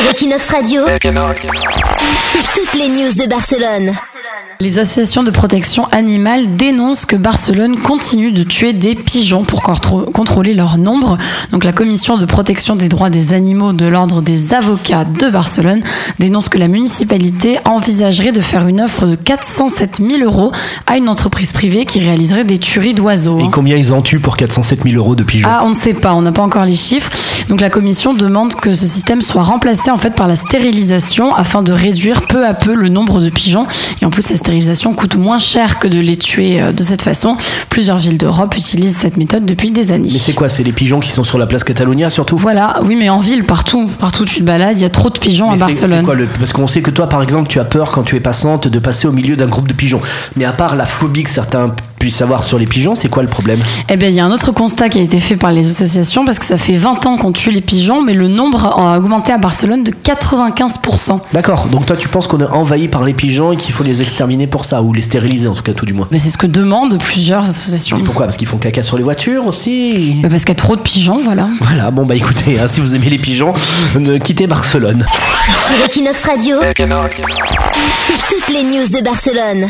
Sur Equinox Radio, c'est toutes les news de Barcelone. Les associations de protection animale dénoncent que Barcelone continue de tuer des pigeons pour contrôler leur nombre. Donc la commission de protection des droits des animaux de l'ordre des avocats de Barcelone dénonce que la municipalité envisagerait de faire une offre de 407 000 euros à une entreprise privée qui réaliserait des tueries d'oiseaux. Et combien ils en tuent pour 407 000 euros de pigeons? Ah, on ne sait pas, on n'a pas encore les chiffres. Donc la commission demande que ce système soit remplacé en fait par la stérilisation afin de réduire peu à peu le nombre de pigeons. Et en plus, la stérilisation coûte moins cher que de les tuer euh, de cette façon. Plusieurs villes d'Europe utilisent cette méthode depuis des années. Mais c'est quoi? C'est les pigeons qui sont sur la place Catalunya surtout? Voilà, oui, mais en ville, partout, partout où tu te balades, il y a trop de pigeons Mais à Barcelone. quoi le- Parce qu'on sait que toi, par exemple, tu as peur quand tu es passante de passer au milieu d'un groupe de pigeons. Mais à part la phobie que certains puissent avoir sur les pigeons, c'est quoi le problème Eh bien, il y a un autre constat qui a été fait par les associations parce que ça fait 20 ans qu'on tue les pigeons, mais le nombre a augmenté à Barcelone de 95%. D'accord, donc toi tu penses qu'on est envahi par les pigeons et qu'il faut les exterminer pour ça, ou les stériliser en tout cas tout du moins. Mais c'est ce que demandent plusieurs associations. Et pourquoi? Parce qu'ils font caca sur les voitures aussi Bah, Parce qu'il y a trop de pigeons, voilà. Voilà, bon bah écoutez, hein, si vous aimez les pigeons, ne quittez Barcelone. Sur Equinox Radio, c'est toutes les news de Barcelone.